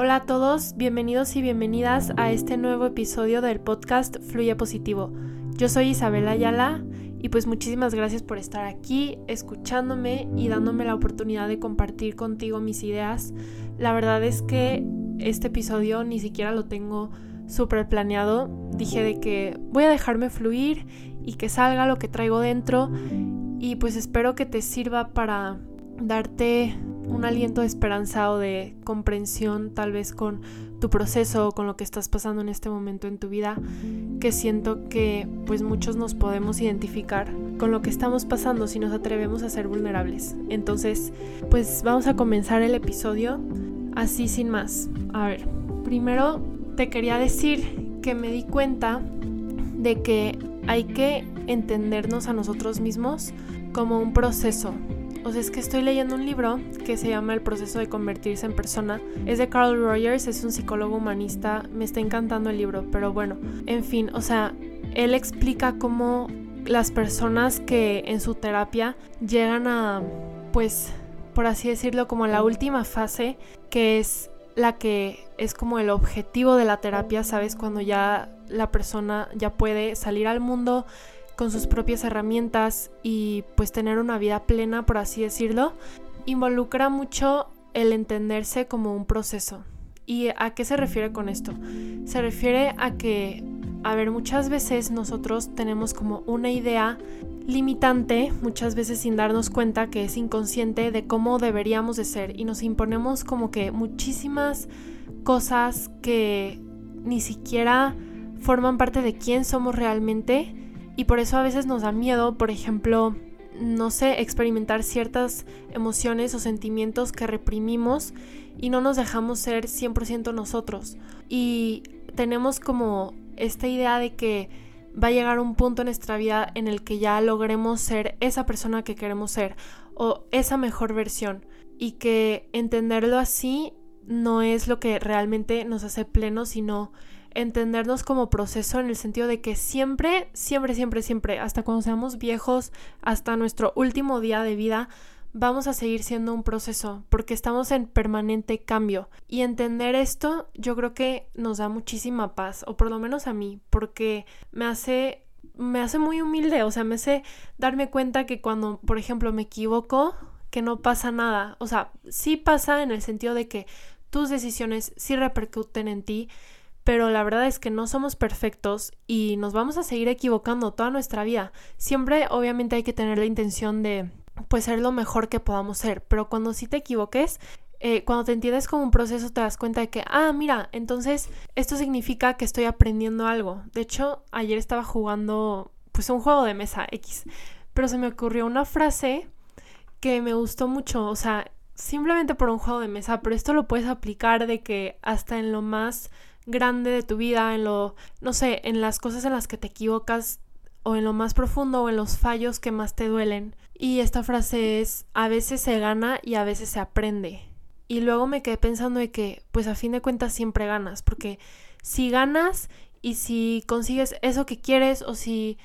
Hola a todos, bienvenidos y bienvenidas a este nuevo episodio del podcast Fluye Positivo. Yo soy Isabela Ayala y pues muchísimas gracias por estar aquí, escuchándome y dándome la oportunidad de compartir contigo mis ideas. La verdad es que este episodio ni siquiera lo tengo súper planeado. Dije de que voy a dejarme fluir y que salga lo que traigo dentro y pues espero que te sirva para darte un aliento de esperanza o de comprensión tal vez con tu proceso o con lo que estás pasando en este momento en tu vida, que siento que pues muchos nos podemos identificar con lo que estamos pasando si nos atrevemos a ser vulnerables. Entonces, pues vamos a comenzar el episodio así sin más. A ver, primero te quería decir que me di cuenta de que hay que entendernos a nosotros mismos como un proceso, o sea, es que estoy leyendo un libro que se llama El proceso de convertirse en persona. Es de Carl Rogers, es un psicólogo humanista. Me está encantando el libro, pero bueno, en fin, o sea, él explica cómo las personas que en su terapia llegan a, pues, por así decirlo, como la última fase, que es la que es como el objetivo de la terapia, ¿sabes? Cuando ya la persona ya puede salir al mundo con sus propias herramientas y pues tener una vida plena, por así decirlo, involucra mucho el entenderse como un proceso. ¿Y a qué se refiere con esto? Se refiere a que, a ver, muchas veces nosotros tenemos como una idea limitante, muchas veces sin darnos cuenta que es inconsciente de cómo deberíamos de ser y nos imponemos como que muchísimas cosas que ni siquiera forman parte de quién somos realmente y por eso a veces nos da miedo, por ejemplo, no sé, experimentar ciertas emociones o sentimientos que reprimimos y no nos dejamos ser 100% nosotros. Y tenemos como esta idea de que va a llegar un punto en nuestra vida en el que ya logremos ser esa persona que queremos ser o esa mejor versión y que entenderlo así no es lo que realmente nos hace plenos, sino entendernos como proceso en el sentido de que siempre, siempre, siempre, siempre, hasta cuando seamos viejos, hasta nuestro último día de vida, vamos a seguir siendo un proceso porque estamos en permanente cambio. Y entender esto yo creo que nos da muchísima paz, o por lo menos a mí, porque me hace me hace muy humilde, o sea, me hace darme cuenta que cuando, por ejemplo, me equivoco, que no pasa nada. O sea, sí pasa en el sentido de que tus decisiones sí repercuten en ti, pero la verdad es que no somos perfectos y nos vamos a seguir equivocando toda nuestra vida. Siempre obviamente hay que tener la intención de pues ser lo mejor que podamos ser, pero cuando sí te equivoques, eh, cuando te entiendes como un proceso te das cuenta de que, ah, mira, entonces esto significa que estoy aprendiendo algo. De hecho, ayer estaba jugando pues un juego de mesa X, pero se me ocurrió una frase que me gustó mucho, o sea, simplemente por un juego de mesa, pero esto lo puedes aplicar de que hasta en lo más grande de tu vida, en lo, no sé, en las cosas en las que te equivocas o en lo más profundo o en los fallos que más te duelen. Y esta frase es, a veces se gana y a veces se aprende. Y luego me quedé pensando de que, pues a fin de cuentas siempre ganas, porque si ganas y si consigues eso que quieres o si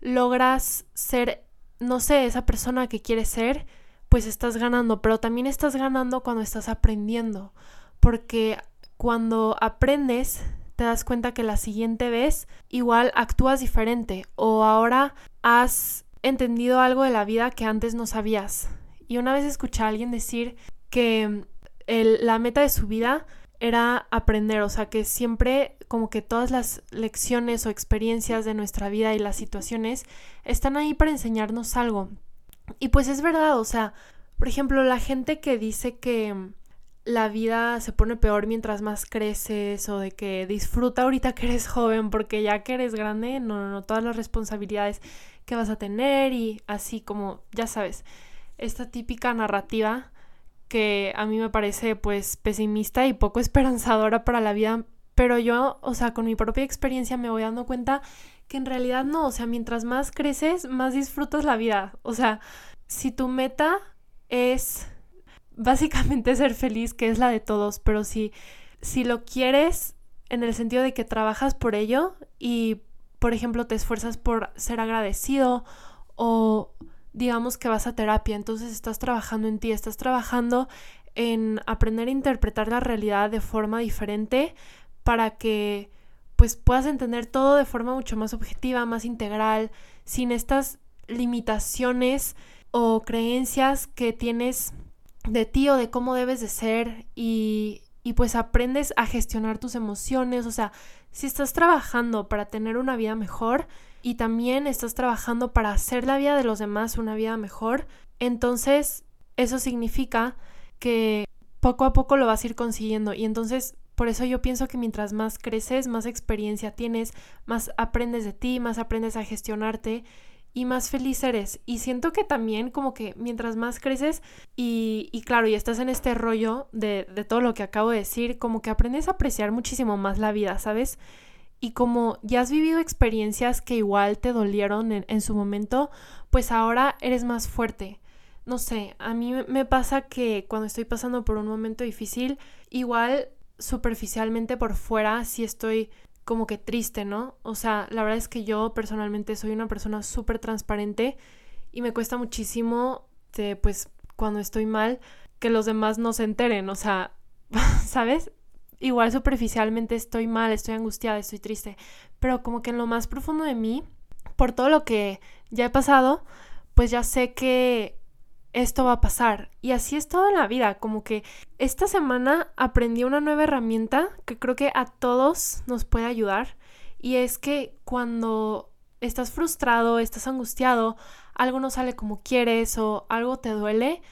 logras ser, no sé, esa persona que quieres ser, pues estás ganando, pero también estás ganando cuando estás aprendiendo, porque cuando aprendes, te das cuenta que la siguiente vez igual actúas diferente o ahora has entendido algo de la vida que antes no sabías. Y una vez escuché a alguien decir que la meta de su vida era aprender, o sea que siempre como que todas las lecciones o experiencias de nuestra vida y las situaciones están ahí para enseñarnos algo. Y pues es verdad, o sea, por ejemplo, la gente que dice que la vida se pone peor mientras más creces o de que disfruta ahorita que eres joven porque ya que eres grande, no, no, no, todas las responsabilidades que vas a tener y así como, ya sabes, esta típica narrativa que a mí me parece pues pesimista y poco esperanzadora para la vida, pero yo, o sea, con mi propia experiencia me voy dando cuenta que en realidad no, o sea, mientras más creces, más disfrutas la vida, o sea, si tu meta es básicamente ser feliz, que es la de todos, pero si, si lo quieres en el sentido de que trabajas por ello y, por ejemplo, te esfuerzas por ser agradecido o digamos que vas a terapia, entonces estás trabajando en ti, estás trabajando en aprender a interpretar la realidad de forma diferente para que pues puedas entender todo de forma mucho más objetiva, más integral, sin estas limitaciones o creencias que tienes de ti o de cómo debes de ser y, y pues aprendes a gestionar tus emociones, o sea, si estás trabajando para tener una vida mejor y también estás trabajando para hacer la vida de los demás una vida mejor, entonces eso significa que poco a poco lo vas a ir consiguiendo. Y entonces por eso yo pienso que mientras más creces, más experiencia tienes, más aprendes de ti, más aprendes a gestionarte y más feliz eres. Y siento que también como que mientras más creces y, y claro, y estás en este rollo de, de, todo lo que acabo de decir, como que aprendes a apreciar muchísimo más la vida, ¿sabes? Y como ya has vivido experiencias que igual te dolieron en, en su momento, pues ahora eres más fuerte. No sé, a mí me pasa que cuando estoy pasando por un momento difícil, igual superficialmente por fuera sí estoy como que triste, ¿no? O sea, la verdad es que yo personalmente soy una persona súper transparente y me cuesta muchísimo, pues, cuando estoy mal, que los demás no se enteren, o sea, ¿sabes? Igual superficialmente estoy mal, estoy angustiada, estoy triste, pero como que en lo más profundo de mí, por todo lo que ya he pasado, pues ya sé que esto va a pasar. Y así es todo en la vida, como que esta semana aprendí una nueva herramienta que creo que a todos nos puede ayudar. Y es que cuando estás frustrado, estás angustiado, algo no sale como quieres o algo te duele,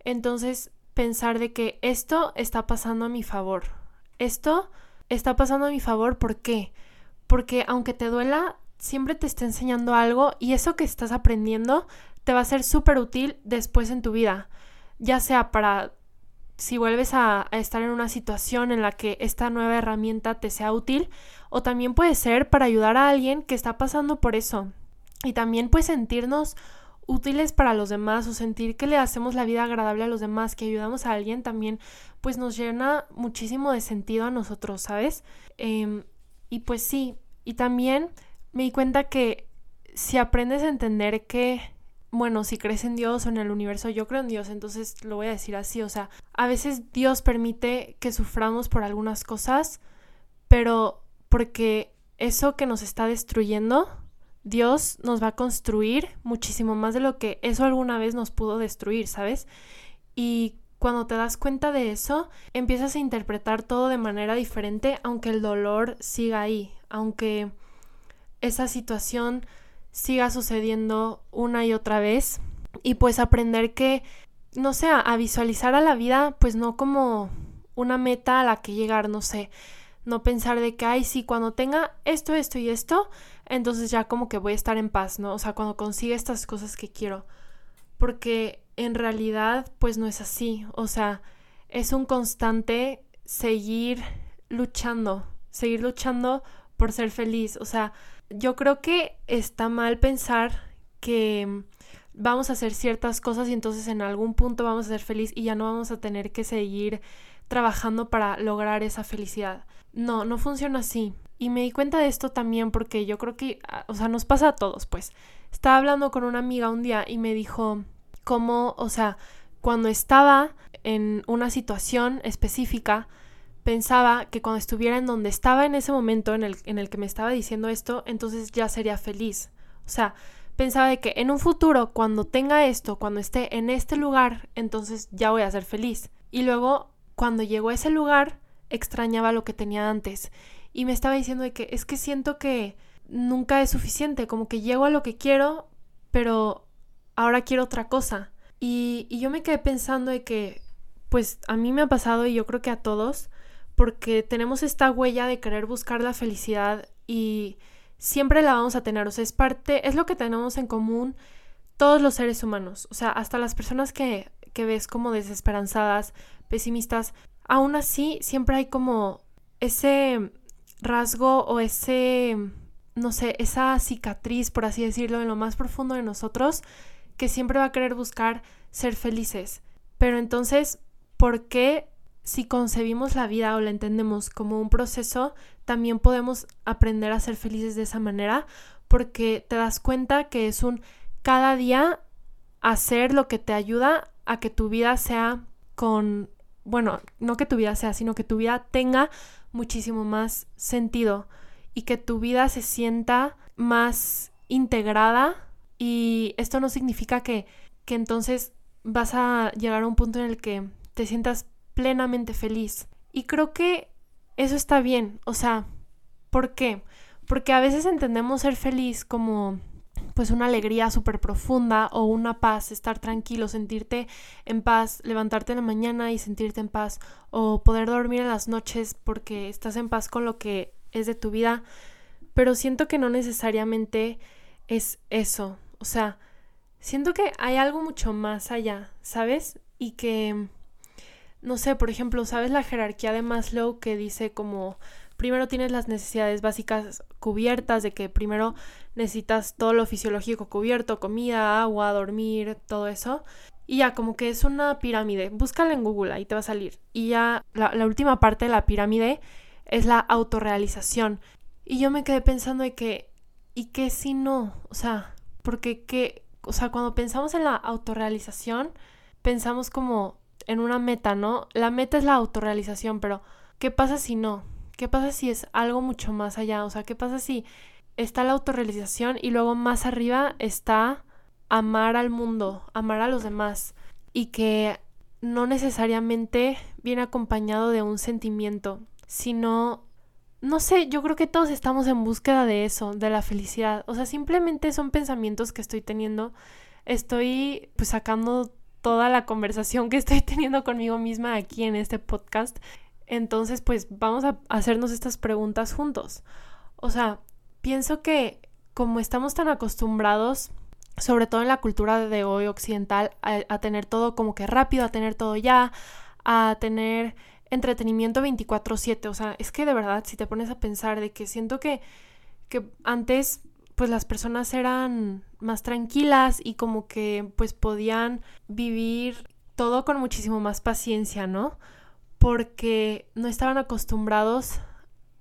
entonces pensar de que esto está pasando a mi favor. Esto está pasando a mi favor, ¿por qué? Porque aunque te duela, siempre te está enseñando algo y eso que estás aprendiendo te va a ser súper útil después en tu vida, ya sea para si vuelves a, estar en una situación en la que esta nueva herramienta te sea útil, o también puede ser para ayudar a alguien que está pasando por eso. Y también pues sentirnos útiles para los demás o sentir que le hacemos la vida agradable a los demás, que ayudamos a alguien también, pues nos llena muchísimo de sentido a nosotros, ¿sabes? Em, y pues sí, y también me di cuenta que si aprendes a entender que bueno, si crees en Dios o en el universo, yo creo en Dios, entonces lo voy a decir así, o sea, a veces Dios permite que suframos por algunas cosas, pero porque eso que nos está destruyendo, Dios nos va a construir muchísimo más de lo que eso alguna vez nos pudo destruir, ¿sabes? Y cuando te das cuenta de eso, empiezas a interpretar todo de manera diferente, aunque el dolor siga ahí, aunque esa situación siga sucediendo una y otra vez y pues aprender que, no sé, a visualizar a la vida pues no como una meta a la que llegar, no sé, no pensar de que, ay, sí, cuando tenga esto, esto y esto, entonces ya como que voy a estar en paz, ¿no? O sea, cuando consiga estas cosas que quiero. Porque en realidad, pues no es así. O sea, es un constante seguir luchando, seguir luchando por ser feliz. O sea, yo creo que está mal pensar que vamos a hacer ciertas cosas y entonces en algún punto vamos a ser feliz y ya no vamos a tener que seguir trabajando para lograr esa felicidad. No, no funciona así. Y me di cuenta de esto también porque yo creo que, ah, o sea, nos pasa a todos, pues. Estaba hablando con una amiga un día y me dijo cómo, o sea, cuando estaba en una situación específica, pensaba que cuando estuviera en donde estaba en ese momento en el, en el que me estaba diciendo esto, entonces ya sería feliz. O sea, pensaba de que en un futuro, cuando tenga esto, cuando esté en este lugar, entonces ya voy a ser feliz. Y luego, cuando llegó a ese lugar, extrañaba lo que tenía antes. Y me estaba diciendo de que es que siento que nunca es suficiente, como que llego a lo que quiero, pero ahora quiero otra cosa. Y, y yo me quedé pensando de que, pues a mí me ha pasado y yo creo que a todos, porque tenemos esta huella de querer buscar la felicidad y siempre la vamos a tener, o sea, es parte, es lo que tenemos en común todos los seres humanos, o sea, hasta las personas que, que ves como desesperanzadas, pesimistas, aún así siempre hay como ese rasgo o ese, no sé, esa cicatriz, por así decirlo, en lo más profundo de nosotros, que siempre va a querer buscar ser felices. Pero entonces, ¿por qué si concebimos la vida o la entendemos como un proceso, también podemos aprender a ser felices de esa manera porque te das cuenta que es un cada día hacer lo que te ayuda a que tu vida sea con bueno, no que tu vida sea, sino que tu vida tenga muchísimo más sentido y que tu vida se sienta más integrada. Y esto no significa que, que entonces vas a llegar a un punto en el que te sientas plenamente feliz. Y creo que eso está bien, o sea, ¿por qué? Porque a veces entendemos ser feliz como pues una alegría súper profunda o una paz, estar tranquilo, sentirte en paz, levantarte en la mañana y sentirte en paz o poder dormir en las noches porque estás en paz con lo que es de tu vida, pero siento que no necesariamente es eso, o sea, siento que hay algo mucho más allá, ¿sabes? Y que, no sé, por ejemplo, ¿sabes la jerarquía de Maslow que dice como primero tienes las necesidades básicas cubiertas, de que primero necesitas todo lo fisiológico cubierto, comida, agua, dormir, todo eso. Y ya, como que es una pirámide. Búscala en Google, ahí te va a salir. Y ya la, última parte de la pirámide es la autorrealización. Y yo me quedé pensando de que, ¿y qué si no? O sea, porque qué, o sea, cuando pensamos en la autorrealización, pensamos como en una meta, ¿no? La meta es la autorrealización, pero ¿qué pasa si no? ¿Qué pasa si es algo mucho más allá? O sea, ¿qué pasa si está la autorrealización y luego más arriba está amar al mundo, amar a los demás y que no necesariamente viene acompañado de un sentimiento, sino, no sé, yo creo que todos estamos en búsqueda de eso, de la felicidad. O sea, simplemente son pensamientos que estoy teniendo. Estoy pues sacando toda la conversación que estoy teniendo conmigo misma aquí en este podcast entonces, pues vamos a hacernos estas preguntas juntos. O sea, pienso que como estamos tan acostumbrados, sobre todo en la cultura de hoy occidental, a, tener todo como que rápido, a tener todo ya, a tener entretenimiento 24/7. O sea, es que de verdad, si te pones a pensar de que siento que, que antes pues las personas eran más tranquilas y como que pues podían vivir todo con muchísimo más paciencia, ¿no? porque no estaban acostumbrados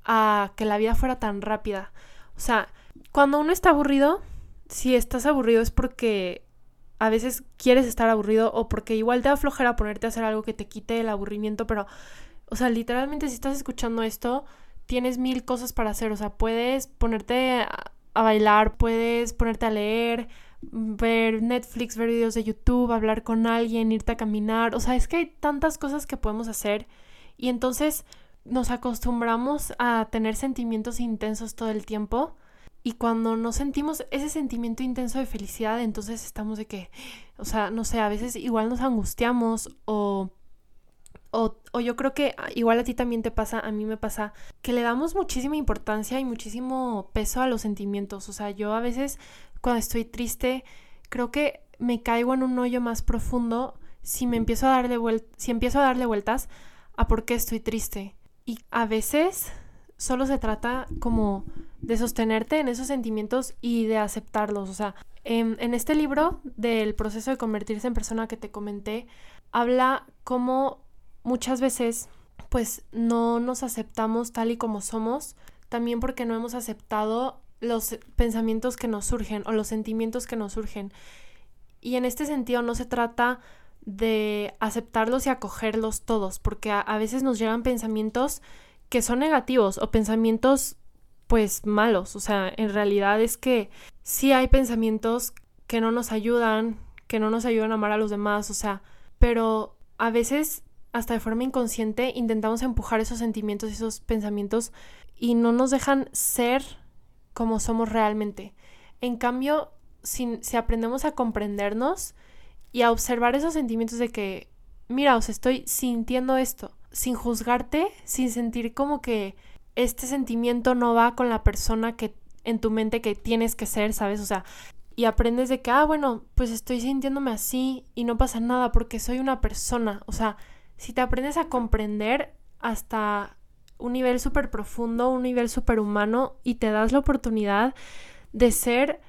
a que la vida fuera tan rápida. O sea, cuando uno está aburrido, si estás aburrido es porque a veces quieres estar aburrido o porque igual te va a aflojar ponerte a hacer algo que te quite el aburrimiento, pero, o sea, literalmente si estás escuchando esto, tienes mil cosas para hacer, o sea, puedes ponerte a, a bailar, puedes ponerte a leer, ver Netflix, ver videos de YouTube, hablar con alguien, irte a caminar. O sea, es que hay tantas cosas que podemos hacer y entonces nos acostumbramos a tener sentimientos intensos todo el tiempo y cuando no sentimos ese sentimiento intenso de felicidad, entonces estamos de que, o sea, no sé, a veces igual nos angustiamos o o, o, yo creo que igual a ti también te pasa, a mí me pasa, que le damos muchísima importancia y muchísimo peso a los sentimientos. O sea, yo a veces cuando estoy triste, creo que me caigo en un hoyo más profundo si me empiezo a darle si empiezo a darle vueltas a por qué estoy triste. Y a veces solo se trata como de sostenerte en esos sentimientos y de aceptarlos. O sea, en, en este libro del proceso de convertirse en persona que te comenté, habla como muchas veces pues no nos aceptamos tal y como somos, también porque no hemos aceptado los pensamientos que nos surgen o los sentimientos que nos surgen. Y en este sentido no se trata de aceptarlos y acogerlos todos, porque a, veces nos llegan pensamientos que son negativos o pensamientos pues malos. O sea, en realidad es que sí hay pensamientos que no nos ayudan, que no nos ayudan a amar a los demás, o sea, pero a veces hasta de forma inconsciente intentamos empujar esos sentimientos, esos pensamientos y no nos dejan ser como somos realmente. En cambio, si, si aprendemos a comprendernos y a observar esos sentimientos de que, mira, os estoy sintiendo esto, sin juzgarte, sin sentir como que este sentimiento no va con la persona que en tu mente que tienes que ser, ¿sabes? O sea, y aprendes de que, ah, bueno, pues estoy sintiéndome así y no pasa nada porque soy una persona. O sea, si te aprendes a comprender hasta un nivel súper profundo, un nivel súper humano y te das la oportunidad de ser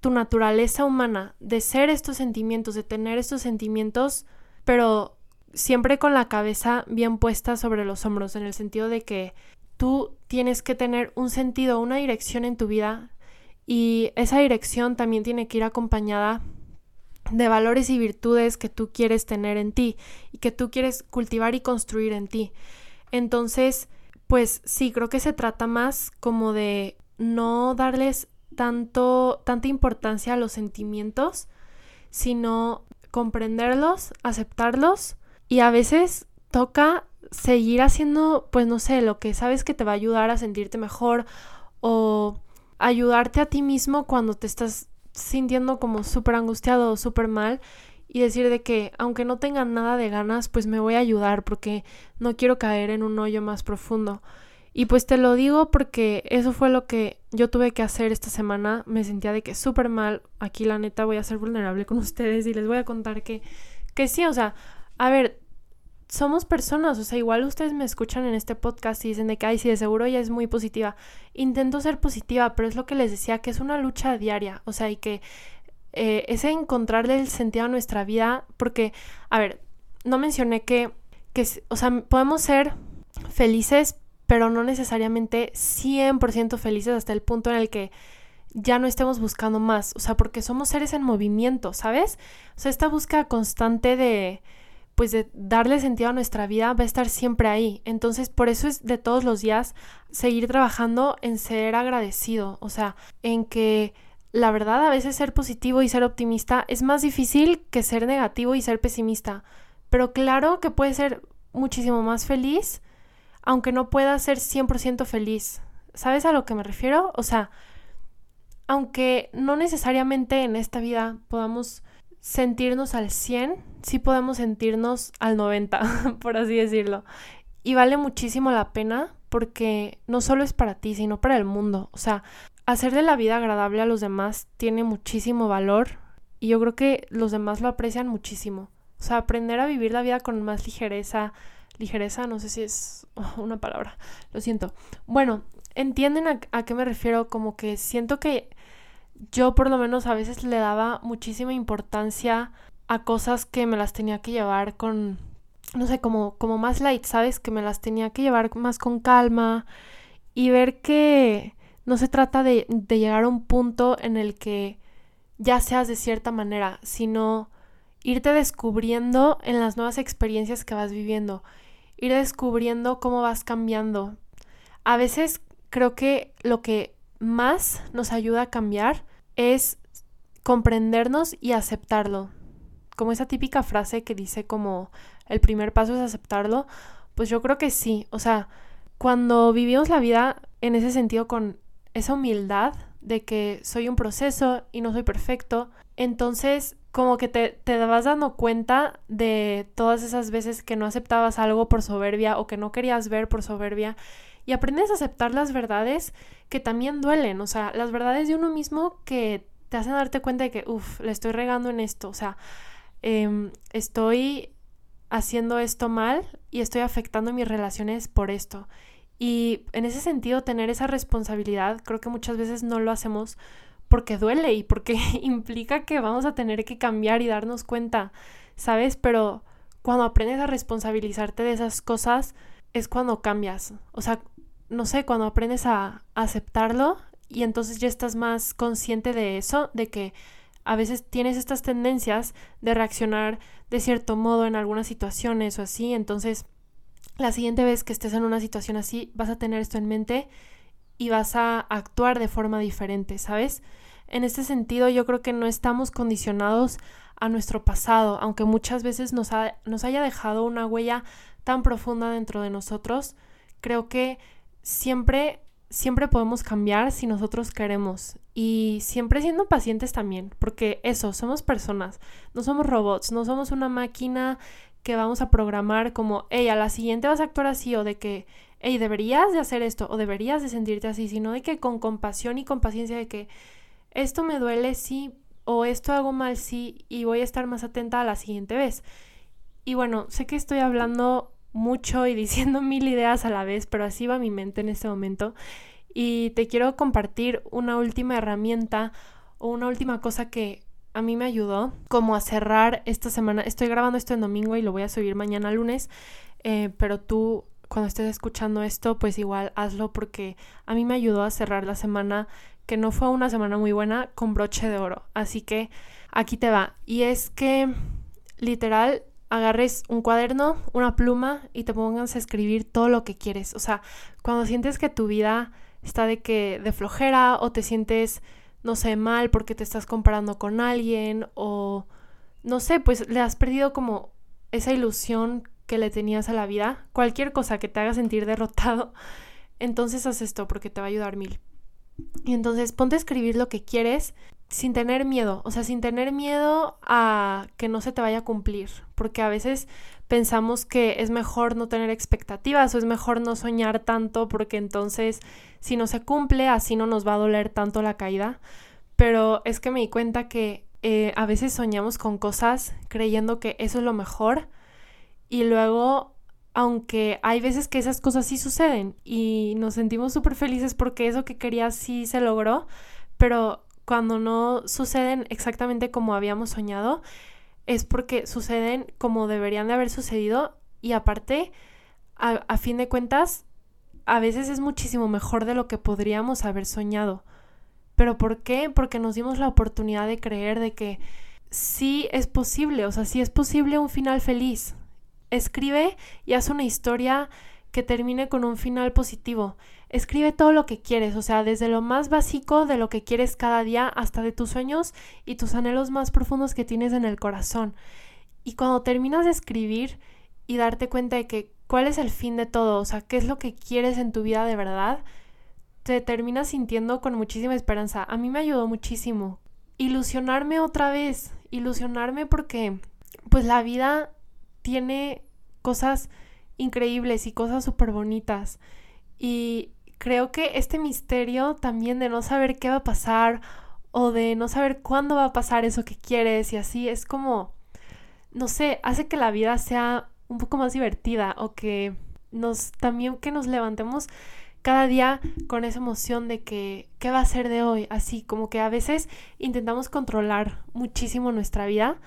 tu naturaleza humana, de ser estos sentimientos, de tener estos sentimientos, pero siempre con la cabeza bien puesta sobre los hombros, en el sentido de que tú tienes que tener un sentido, una dirección en tu vida y esa dirección también tiene que ir acompañada de valores y virtudes que tú quieres tener en ti y que tú quieres cultivar y construir en ti. Entonces, pues sí, creo que se trata más como de no darles tanto, tanta importancia a los sentimientos, sino comprenderlos, aceptarlos y a veces toca seguir haciendo, pues no sé, lo que sabes que te va a ayudar a sentirte mejor o ayudarte a ti mismo cuando te estás sintiendo como súper angustiado o súper mal y decir de que aunque no tenga nada de ganas, pues me voy a ayudar porque no quiero caer en un hoyo más profundo. Y pues te lo digo porque eso fue lo que yo tuve que hacer esta semana. Me sentía de que súper mal. Aquí la neta voy a ser vulnerable con ustedes y les voy a contar que, que sí, o sea, a ver, somos personas, o sea, igual ustedes me escuchan en este podcast y dicen de que, ay, sí, de seguro ella es muy positiva. Intento ser positiva, pero es lo que les decía, que es una lucha diaria, o sea, y que eh, es encontrarle el sentido a nuestra vida, porque, a ver, no mencioné que, que, o sea, podemos ser felices, pero no necesariamente 100% felices hasta el punto en el que ya no estemos buscando más, o sea, porque somos seres en movimiento, ¿sabes? O sea, esta búsqueda constante de pues de darle sentido a nuestra vida va a estar siempre ahí. Entonces, por eso es de todos los días seguir trabajando en ser agradecido, o sea, en que la verdad a veces ser positivo y ser optimista es más difícil que ser negativo y ser pesimista, pero claro que puede ser muchísimo más feliz, aunque no pueda ser 100% feliz. ¿Sabes a lo que me refiero? O sea, aunque no necesariamente en esta vida podamos sentirnos al 100, sí podemos sentirnos al 90, por así decirlo. Y vale muchísimo la pena porque no solo es para ti, sino para el mundo. O sea, hacer de la vida agradable a los demás tiene muchísimo valor y yo creo que los demás lo aprecian muchísimo. O sea, aprender a vivir la vida con más ligereza, ligereza, no sé si es una palabra, lo siento. Bueno, entienden a, a qué me refiero, como que siento que yo por lo menos a veces le daba muchísima importancia a cosas que me las tenía que llevar con, no sé, como, como más light, ¿sabes? Que me las tenía que llevar más con calma y ver que no se trata de, de llegar a un punto en el que ya seas de cierta manera, sino irte descubriendo en las nuevas experiencias que vas viviendo, ir descubriendo cómo vas cambiando. A veces creo que lo que más nos ayuda a cambiar es comprendernos y aceptarlo. Como esa típica frase que dice como el primer paso es aceptarlo, pues yo creo que sí. O sea, cuando vivimos la vida en ese sentido con esa humildad de que soy un proceso y no soy perfecto, entonces como que te, te vas dando cuenta de todas esas veces que no aceptabas algo por soberbia o que no querías ver por soberbia y aprendes a aceptar las verdades que también duelen, o sea, las verdades de uno mismo que te hacen darte cuenta de que, uff, le estoy regando en esto, o sea, em, estoy haciendo esto mal y estoy afectando mis relaciones por esto. Y en ese sentido, tener esa responsabilidad, creo que muchas veces no lo hacemos porque duele y porque implica que vamos a tener que cambiar y darnos cuenta, ¿sabes? Pero cuando aprendes a responsabilizarte de esas cosas, es cuando cambias. O sea, no sé, cuando aprendes a, aceptarlo y entonces ya estás más consciente de eso, de que a veces tienes estas tendencias de reaccionar de cierto modo en algunas situaciones o así, entonces la siguiente vez que estés en una situación así vas a tener esto en mente y vas a actuar de forma diferente, ¿sabes? En este sentido yo creo que no estamos condicionados a nuestro pasado, aunque muchas veces nos, nos haya dejado una huella tan profunda dentro de nosotros, creo que siempre, siempre podemos cambiar si nosotros queremos y siempre siendo pacientes también, porque eso, somos personas, no somos robots, no somos una máquina que vamos a programar como, hey, a la siguiente vas a actuar así o de que, hey, deberías de hacer esto o deberías de sentirte así, sino de que con compasión y con paciencia de que esto me duele, sí, o esto hago mal, sí, y voy a estar más atenta a la siguiente vez. Y bueno, sé que estoy hablando mucho y diciendo mil ideas a la vez, pero así va mi mente en este momento. Y te quiero compartir una última herramienta o una última cosa que a mí me ayudó como a cerrar esta semana. Estoy grabando esto en domingo y lo voy a subir mañana lunes, eh, pero tú cuando estés escuchando esto, pues igual hazlo porque a mí me ayudó a cerrar la semana, que no fue una semana muy buena, con broche de oro. Así que aquí te va. Y es que literal agarres un cuaderno, una pluma y te pongas a escribir todo lo que quieres. O sea, cuando sientes que tu vida está de que de flojera o te sientes no sé mal porque te estás comparando con alguien o no sé, pues le has perdido como esa ilusión que le tenías a la vida, cualquier cosa que te haga sentir derrotado, entonces haz esto porque te va a ayudar mil. Y entonces ponte a escribir lo que quieres sin tener miedo, o sea, sin tener miedo a que no se te vaya a cumplir, porque a veces pensamos que es mejor no tener expectativas o es mejor no soñar tanto porque entonces si no se cumple así no nos va a doler tanto la caída, pero es que me di cuenta que eh, a veces soñamos con cosas creyendo que eso es lo mejor y luego aunque hay veces que esas cosas sí suceden y nos sentimos súper felices porque eso que querías sí se logró, pero cuando no suceden exactamente como habíamos soñado, es porque suceden como deberían de haber sucedido y aparte, a, fin de cuentas, a veces es muchísimo mejor de lo que podríamos haber soñado. ¿Pero por qué? Porque nos dimos la oportunidad de creer de que sí es posible, o sea, sí es posible un final feliz. Escribe y haz una historia que termine con un final positivo. Escribe todo lo que quieres, o sea, desde lo más básico de lo que quieres cada día hasta de tus sueños y tus anhelos más profundos que tienes en el corazón. Y cuando terminas de escribir y darte cuenta de que cuál es el fin de todo, o sea, qué es lo que quieres en tu vida de verdad, te terminas sintiendo con muchísima esperanza. A mí me ayudó muchísimo. Ilusionarme otra vez, ilusionarme porque pues la vida tiene cosas increíbles y cosas súper bonitas. Y creo que este misterio también de no saber qué va a pasar o de no saber cuándo va a pasar eso que quieres y así es como, no sé, hace que la vida sea un poco más divertida o que nos también que nos levantemos cada día con esa emoción de que qué va a ser de hoy, así como que a veces intentamos controlar muchísimo nuestra vida,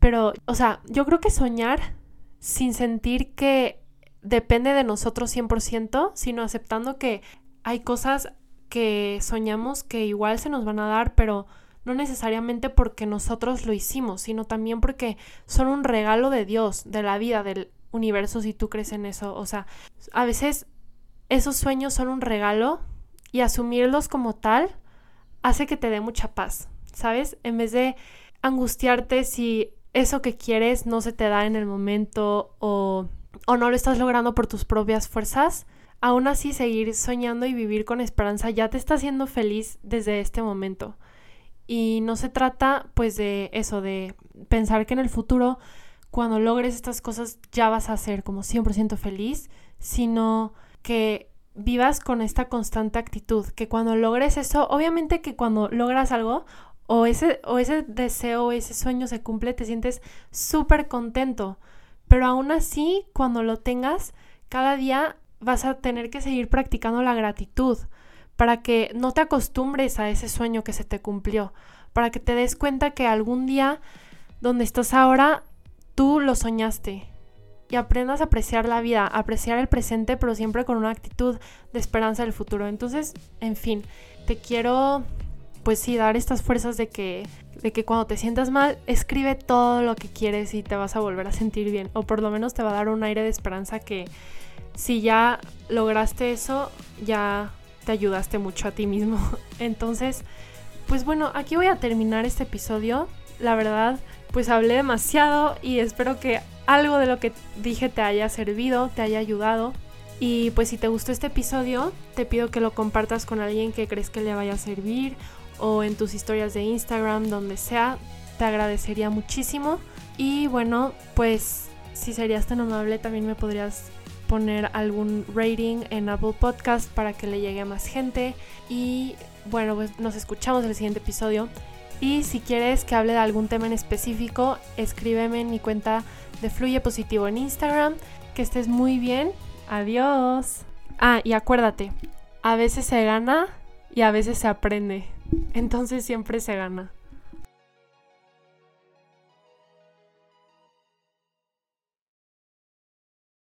pero o sea, yo creo que soñar sin sentir que depende de nosotros 100%, sino aceptando que hay cosas que soñamos que igual se nos van a dar, pero no necesariamente porque nosotros lo hicimos, sino también porque son un regalo de Dios, de la vida, del universo, si tú crees en eso. O sea, a veces esos sueños son un regalo y asumirlos como tal hace que te dé mucha paz, ¿sabes? En vez de angustiarte si eso que quieres no se te da en el momento o o no lo estás logrando por tus propias fuerzas, aún así seguir soñando y vivir con esperanza ya te está haciendo feliz desde este momento. Y no se trata pues de eso, de pensar que en el futuro, cuando logres estas cosas, ya vas a ser como 100% feliz, sino que vivas con esta constante actitud, que cuando logres eso, obviamente que cuando logras algo, o ese, o ese deseo, o ese sueño se cumple, te sientes súper contento pero aún así, cuando lo tengas, cada día vas a tener que seguir practicando la gratitud para que no te acostumbres a ese sueño que se te cumplió, para que te des cuenta que algún día donde estás ahora, tú lo soñaste y aprendas a apreciar la vida, a apreciar el presente, pero siempre con una actitud de esperanza del futuro. Entonces, en fin, te quiero pues sí dar estas fuerzas de que de que cuando te sientas mal, escribe todo lo que quieres y te vas a volver a sentir bien. O por lo menos te va a dar un aire de esperanza que si ya lograste eso, ya te ayudaste mucho a ti mismo. Entonces, pues bueno, aquí voy a terminar este episodio. La verdad, pues hablé demasiado y espero que algo de lo que dije te haya servido, te haya ayudado. Y pues si te gustó este episodio, te pido que lo compartas con alguien que crees que le vaya a servir o en tus historias de Instagram, donde sea, te agradecería muchísimo. Y bueno, pues si serías tan amable, también me podrías poner algún rating en Apple Podcast para que le llegue a más gente. Y bueno, pues nos escuchamos en el siguiente episodio. Y si quieres que hable de algún tema en específico, escríbeme en mi cuenta de Fluye Positivo en Instagram. Que estés muy bien. Adiós. Ah, y acuérdate, a veces se gana y a veces se aprende. Entonces siempre se gana.